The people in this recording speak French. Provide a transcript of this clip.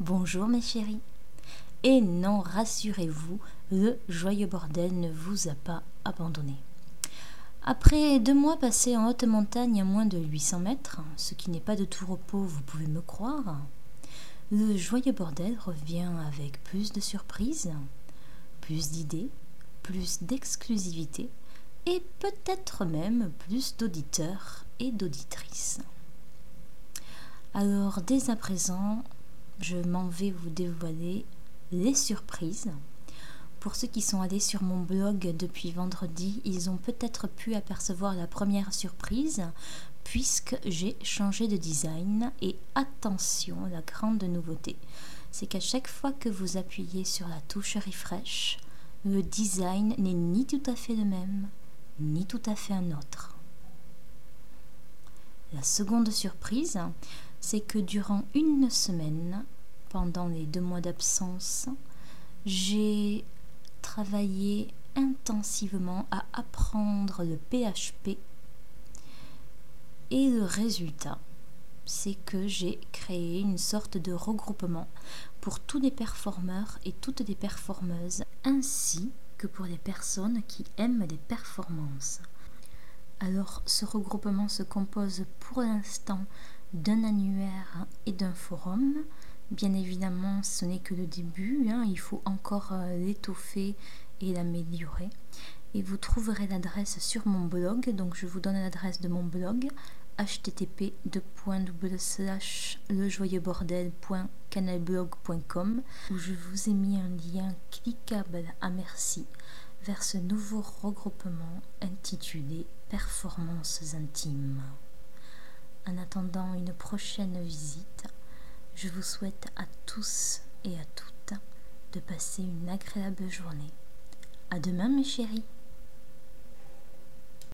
Bonjour mes chéris. Et non, rassurez-vous, le joyeux bordel ne vous a pas abandonné. Après deux mois passés en haute montagne à moins de 800 mètres, ce qui n'est pas de tout repos, vous pouvez me croire, le joyeux bordel revient avec plus de surprises, plus d'idées, plus d'exclusivité et peut-être même plus d'auditeurs et d'auditrices. Alors dès à présent, je m'en vais vous dévoiler les surprises. Pour ceux qui sont allés sur mon blog depuis vendredi, ils ont peut-être pu apercevoir la première surprise puisque j'ai changé de design et attention, la grande nouveauté, c'est qu'à chaque fois que vous appuyez sur la touche refresh, le design n'est ni tout à fait le même, ni tout à fait un autre. La seconde surprise, c'est que durant une semaine, pendant les deux mois d'absence, j'ai travaillé intensivement à apprendre le PHP et le résultat, c'est que j'ai créé une sorte de regroupement pour tous les performeurs et toutes les performeuses, ainsi que pour les personnes qui aiment les performances. Alors ce regroupement se compose pour l'instant d'un annuaire et d'un forum. Bien évidemment, ce n'est que le début, hein. il faut encore euh, l'étoffer et l'améliorer. Et vous trouverez l'adresse sur mon blog, donc je vous donne l'adresse de mon blog http lejoyeuxbordel.canalblog.com où je vous ai mis un lien cliquable à merci vers ce nouveau regroupement intitulé Performances intimes. En attendant une prochaine visite, je vous souhaite à tous et à toutes de passer une agréable journée. À demain mes chéris